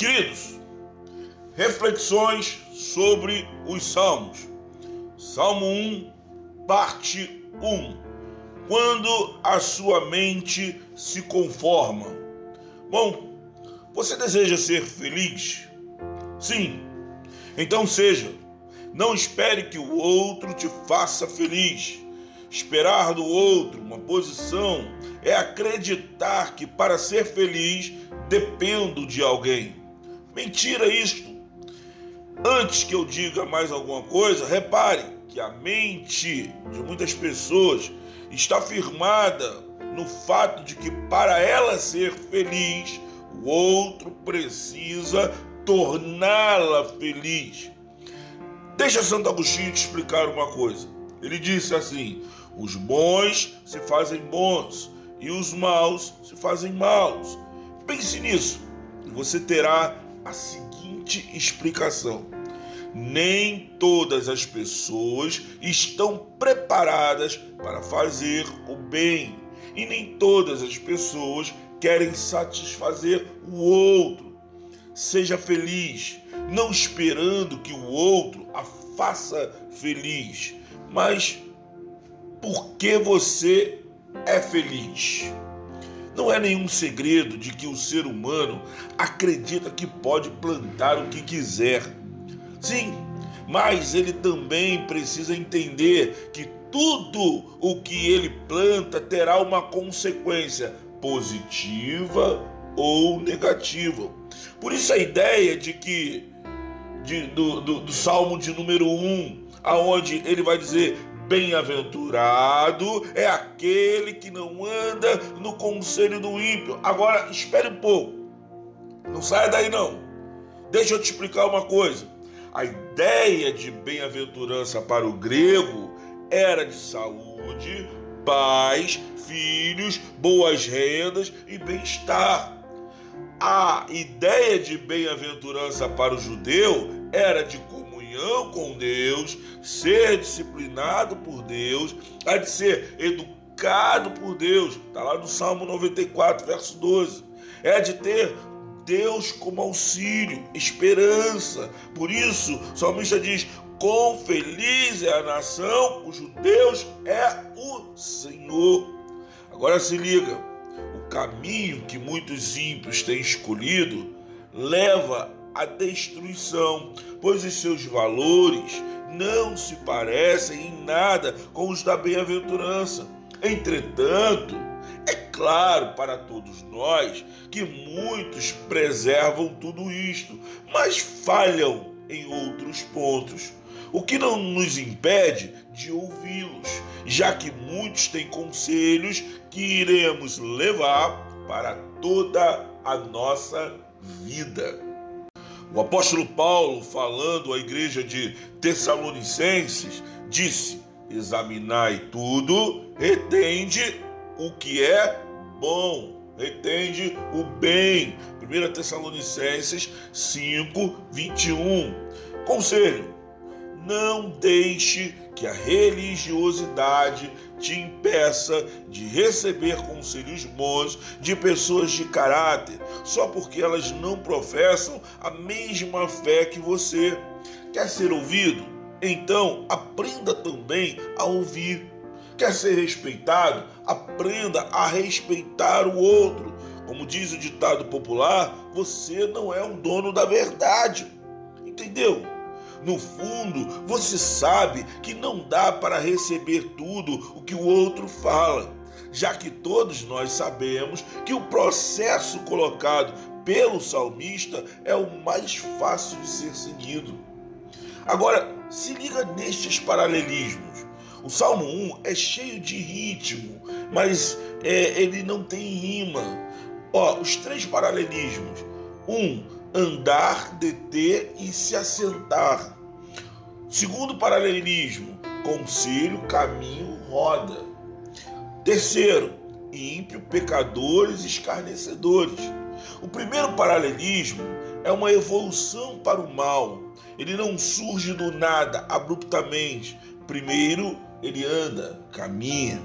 Queridos, reflexões sobre os Salmos. Salmo 1, parte 1. Quando a sua mente se conforma. Bom, você deseja ser feliz? Sim. Então seja. Não espere que o outro te faça feliz. Esperar do outro uma posição é acreditar que para ser feliz dependo de alguém. Mentira isto. Antes que eu diga mais alguma coisa, repare que a mente de muitas pessoas está firmada no fato de que para ela ser feliz, o outro precisa torná-la feliz. Deixa Santo Agostinho te explicar uma coisa. Ele disse assim: os bons se fazem bons e os maus se fazem maus. Pense nisso e você terá a seguinte explicação: nem todas as pessoas estão preparadas para fazer o bem, e nem todas as pessoas querem satisfazer o outro. Seja feliz, não esperando que o outro a faça feliz, mas por que você é feliz. Não é nenhum segredo de que o ser humano acredita que pode plantar o que quiser. Sim, mas ele também precisa entender que tudo o que ele planta terá uma consequência positiva ou negativa. Por isso a ideia de que de, do, do, do Salmo de número 1, aonde ele vai dizer Bem-aventurado é aquele que não anda no conselho do ímpio. Agora, espere um pouco. Não saia daí não. Deixa eu te explicar uma coisa. A ideia de bem-aventurança para o grego era de saúde, paz, filhos, boas rendas e bem-estar. A ideia de bem-aventurança para o judeu era de comunhão com Deus, ser disciplinado por Deus, há de ser educado por Deus. Está lá no Salmo 94, verso 12. É de ter Deus como auxílio, esperança. Por isso, o salmista diz: Quão feliz é a nação cujo Deus é o Senhor. Agora se liga: o caminho que muitos ímpios têm escolhido leva a destruição, pois os seus valores não se parecem em nada com os da bem-aventurança. Entretanto, é claro para todos nós que muitos preservam tudo isto, mas falham em outros pontos, o que não nos impede de ouvi-los, já que muitos têm conselhos que iremos levar para toda a nossa vida. O apóstolo Paulo, falando à igreja de Tessalonicenses, disse: Examinai tudo, retende o que é bom, retende o bem. 1 Tessalonicenses 5, 21. Conselho: não deixe que a religiosidade te impeça de receber conselhos bons de pessoas de caráter, só porque elas não professam a mesma fé que você. Quer ser ouvido? Então aprenda também a ouvir. Quer ser respeitado? Aprenda a respeitar o outro. Como diz o ditado popular, você não é o dono da verdade. Entendeu? No fundo, você sabe que não dá para receber tudo o que o outro fala, já que todos nós sabemos que o processo colocado pelo salmista é o mais fácil de ser seguido. Agora, se liga nestes paralelismos. O Salmo 1 é cheio de ritmo, mas é, ele não tem rima. Ó, os três paralelismos. Um, andar, deter e se assentar. Segundo paralelismo, conselho, caminho, roda. Terceiro, ímpio, pecadores, escarnecedores. O primeiro paralelismo é uma evolução para o mal. Ele não surge do nada, abruptamente. Primeiro, ele anda, caminha.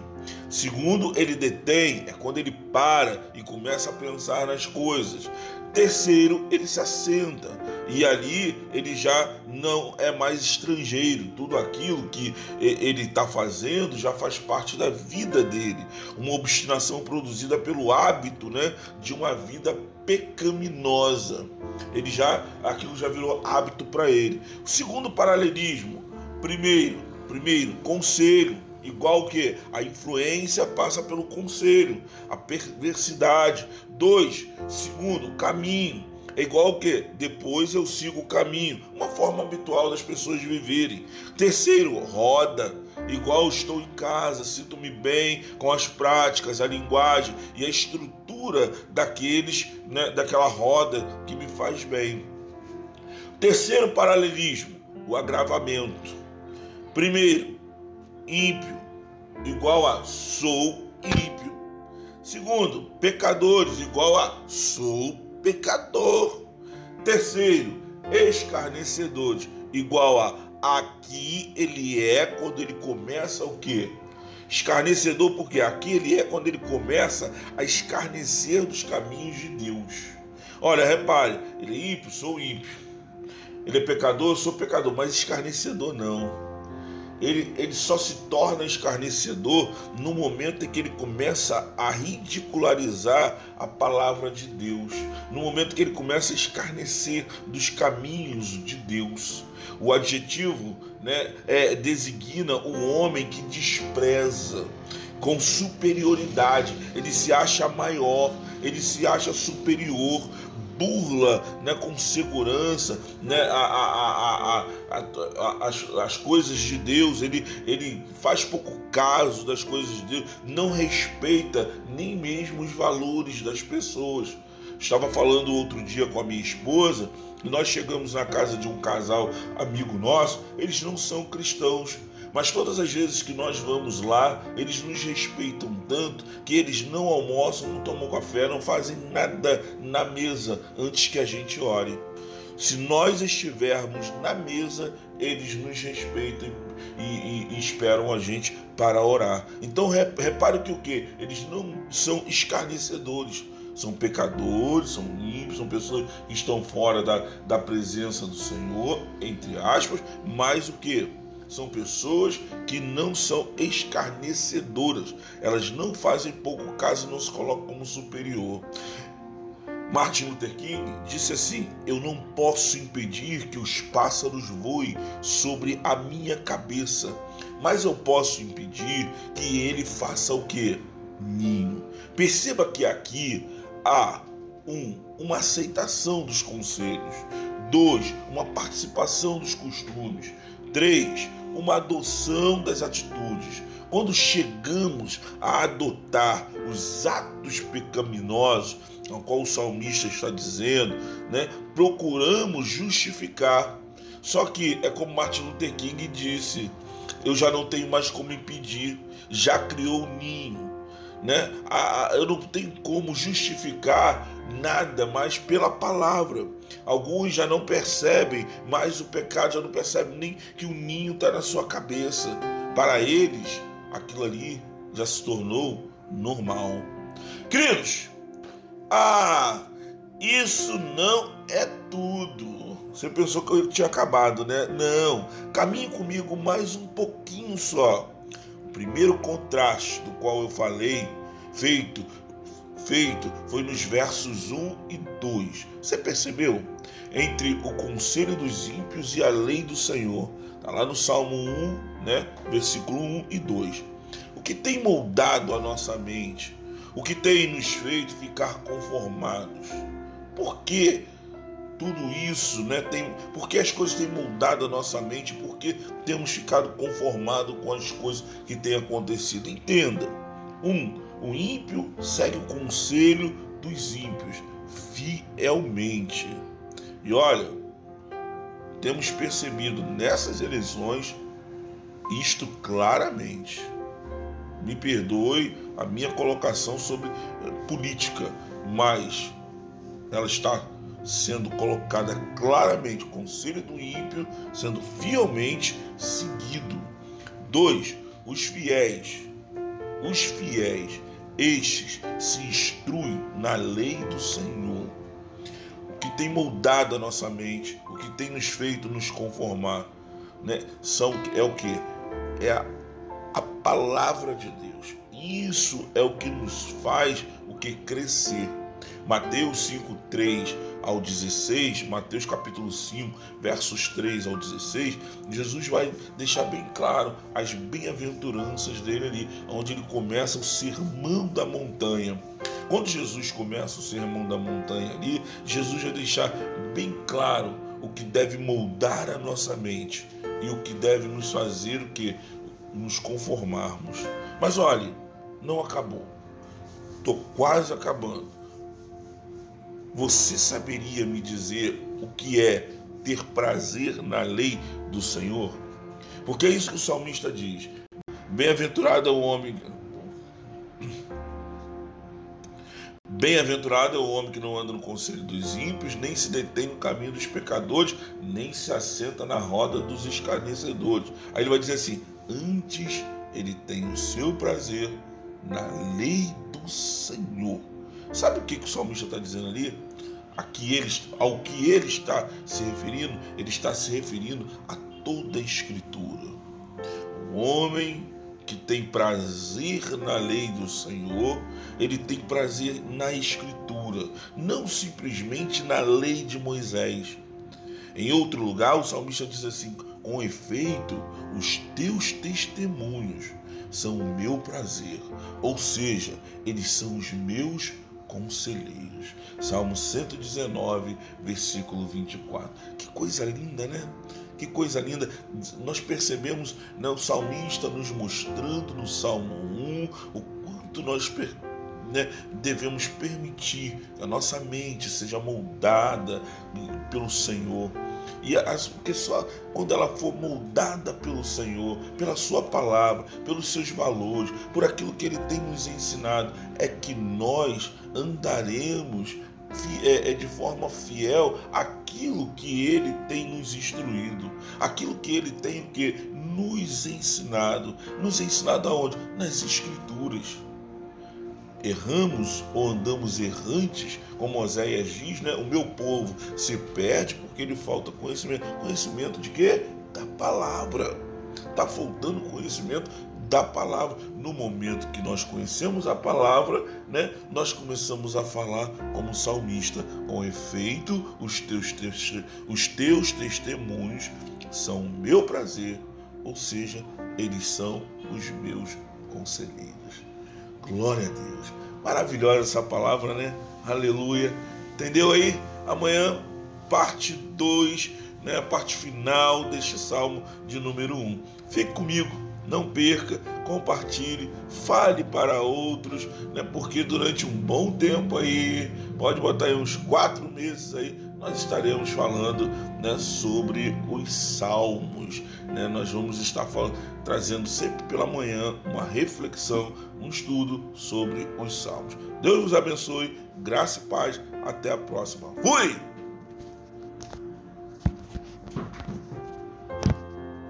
Segundo, ele detém, é quando ele para e começa a pensar nas coisas. Terceiro, ele se assenta e ali ele já não é mais estrangeiro. Tudo aquilo que ele está fazendo já faz parte da vida dele. Uma obstinação produzida pelo hábito, né, de uma vida pecaminosa. Ele já aquilo já virou hábito para ele. O segundo paralelismo, primeiro, primeiro conselho igual que a influência passa pelo conselho, a perversidade. Dois, segundo, caminho. É igual que depois eu sigo o caminho, uma forma habitual das pessoas viverem. Terceiro, roda. Igual estou em casa, sinto-me bem com as práticas, a linguagem e a estrutura daqueles, né, daquela roda que me faz bem. Terceiro paralelismo, o agravamento. Primeiro, ímpio, igual a sou ímpio. Segundo, pecadores, igual a sou pecador. Terceiro, escarnecedores, igual a aqui ele é quando ele começa o quê? Escarnecedor, porque aqui ele é quando ele começa a escarnecer dos caminhos de Deus. Olha, repare, ele é ímpio, sou ímpio. Ele é pecador, sou pecador, mas escarnecedor não ele, ele só se torna escarnecedor no momento em que ele começa a ridicularizar a palavra de Deus, no momento que ele começa a escarnecer dos caminhos de Deus. O adjetivo né, é, designa um homem que despreza com superioridade, ele se acha maior, ele se acha superior, burla né, com segurança né, a, a, a, as, as coisas de Deus, ele, ele faz pouco caso das coisas de Deus, não respeita nem mesmo os valores das pessoas. Estava falando outro dia com a minha esposa e nós chegamos na casa de um casal amigo nosso, eles não são cristãos mas todas as vezes que nós vamos lá, eles nos respeitam tanto que eles não almoçam, não tomam café, não fazem nada na mesa antes que a gente ore. Se nós estivermos na mesa, eles nos respeitam e, e, e, esperam a gente para orar. Então repare que o que? Eles não são escarnecedores, são pecadores, são ímpios, são pessoas que estão fora da, da presença do Senhor, entre aspas, mas o que? São pessoas que não são escarnecedoras. Elas não fazem pouco caso e não se colocam como superior. Martin Luther King disse assim: Eu não posso impedir que os pássaros voem sobre a minha cabeça, mas eu posso impedir que ele faça o que? Ninho. Perceba que aqui há um, uma aceitação dos conselhos, dois, uma participação dos costumes, Três, uma adoção das atitudes. Quando chegamos a adotar os atos pecaminosos, ao qual o salmista está dizendo, né, procuramos justificar. Só que é como Martin Luther King disse: eu já não tenho mais como impedir, já criou o ninho. Né? Eu não tenho como justificar nada mais pela palavra. Alguns já não percebem, mas o pecado já não percebe nem que o ninho está na sua cabeça. Para eles, aquilo ali já se tornou normal. Queridos, ah, isso não é tudo. Você pensou que eu tinha acabado, né? Não. Caminhe comigo mais um pouquinho só. Primeiro contraste do qual eu falei, feito feito foi nos versos 1 e 2. Você percebeu? Entre o conselho dos ímpios e a lei do Senhor. Está lá no Salmo 1, né? versículo 1 e 2. O que tem moldado a nossa mente? O que tem nos feito ficar conformados? Por que tudo isso, né? Tem, porque as coisas têm moldado a nossa mente, porque temos ficado conformados com as coisas que têm acontecido. Entenda. Um, o ímpio segue o conselho dos ímpios fielmente. E olha, temos percebido nessas eleições isto claramente. Me perdoe a minha colocação sobre eh, política, mas ela está sendo colocada claramente, o conselho do ímpio sendo fielmente seguido. Dois, os fiéis. Os fiéis estes se instruem na lei do Senhor. tem moldado a nossa mente, o que tem nos feito nos conformar, né? São é o que é a, a palavra de Deus. Isso é o que nos faz o que crescer. Mateus 5, 3 ao 16, Mateus capítulo 5, versos 3 ao 16, Jesus vai deixar bem claro as bem-aventuranças dele ali, onde ele começa o sermão da montanha. Quando Jesus começa o sermão da montanha ali, Jesus vai deixar bem claro o que deve moldar a nossa mente e o que deve nos fazer o que nos conformarmos. Mas olhe, não acabou. Estou quase acabando. Você saberia me dizer o que é ter prazer na lei do Senhor? Porque é isso que o salmista diz. Bem-aventurado é o homem. Bem-aventurado é o homem que não anda no conselho dos ímpios, nem se detém no caminho dos pecadores, nem se assenta na roda dos escarnecedores. Aí ele vai dizer assim: antes ele tem o seu prazer na lei do Senhor. Sabe o que, que o salmista está dizendo ali? Aqui ele, ao que ele está se referindo, ele está se referindo a toda a Escritura. O homem que tem prazer na lei do Senhor, ele tem prazer na Escritura, não simplesmente na lei de Moisés. Em outro lugar, o salmista diz assim: com efeito, os teus testemunhos são o meu prazer, ou seja, eles são os meus conselheiros. Salmo 119, versículo 24. Que coisa linda, né? Que coisa linda. Nós percebemos né, o salmista nos mostrando no Salmo 1 o quanto nós né, devemos permitir que a nossa mente seja moldada pelo Senhor. E as, porque só quando ela for moldada pelo Senhor, pela Sua palavra, pelos seus valores, por aquilo que Ele tem nos ensinado, é que nós andaremos é, é de forma fiel aquilo que Ele tem nos instruído, aquilo que Ele tem que nos ensinado, nos ensinado aonde? Nas Escrituras erramos ou andamos errantes, como Oséias diz, né? O meu povo se perde porque lhe falta conhecimento. Conhecimento de quê? Da palavra. Está faltando conhecimento da palavra. No momento que nós conhecemos a palavra, né, nós começamos a falar como salmista, com efeito, os teus, os teus testemunhos são o meu prazer, ou seja, eles são os meus conselheiros. Glória a Deus. Maravilhosa essa palavra, né? Aleluia. Entendeu aí? Amanhã, parte 2, né? parte final deste salmo de número 1. Um. Fique comigo, não perca, compartilhe, fale para outros, né? porque durante um bom tempo aí, pode botar aí uns quatro meses aí, nós estaremos falando né, sobre os salmos. Né? Nós vamos estar falando, trazendo sempre pela manhã uma reflexão, um estudo sobre os salmos. Deus vos abençoe, graça e paz. Até a próxima. Fui!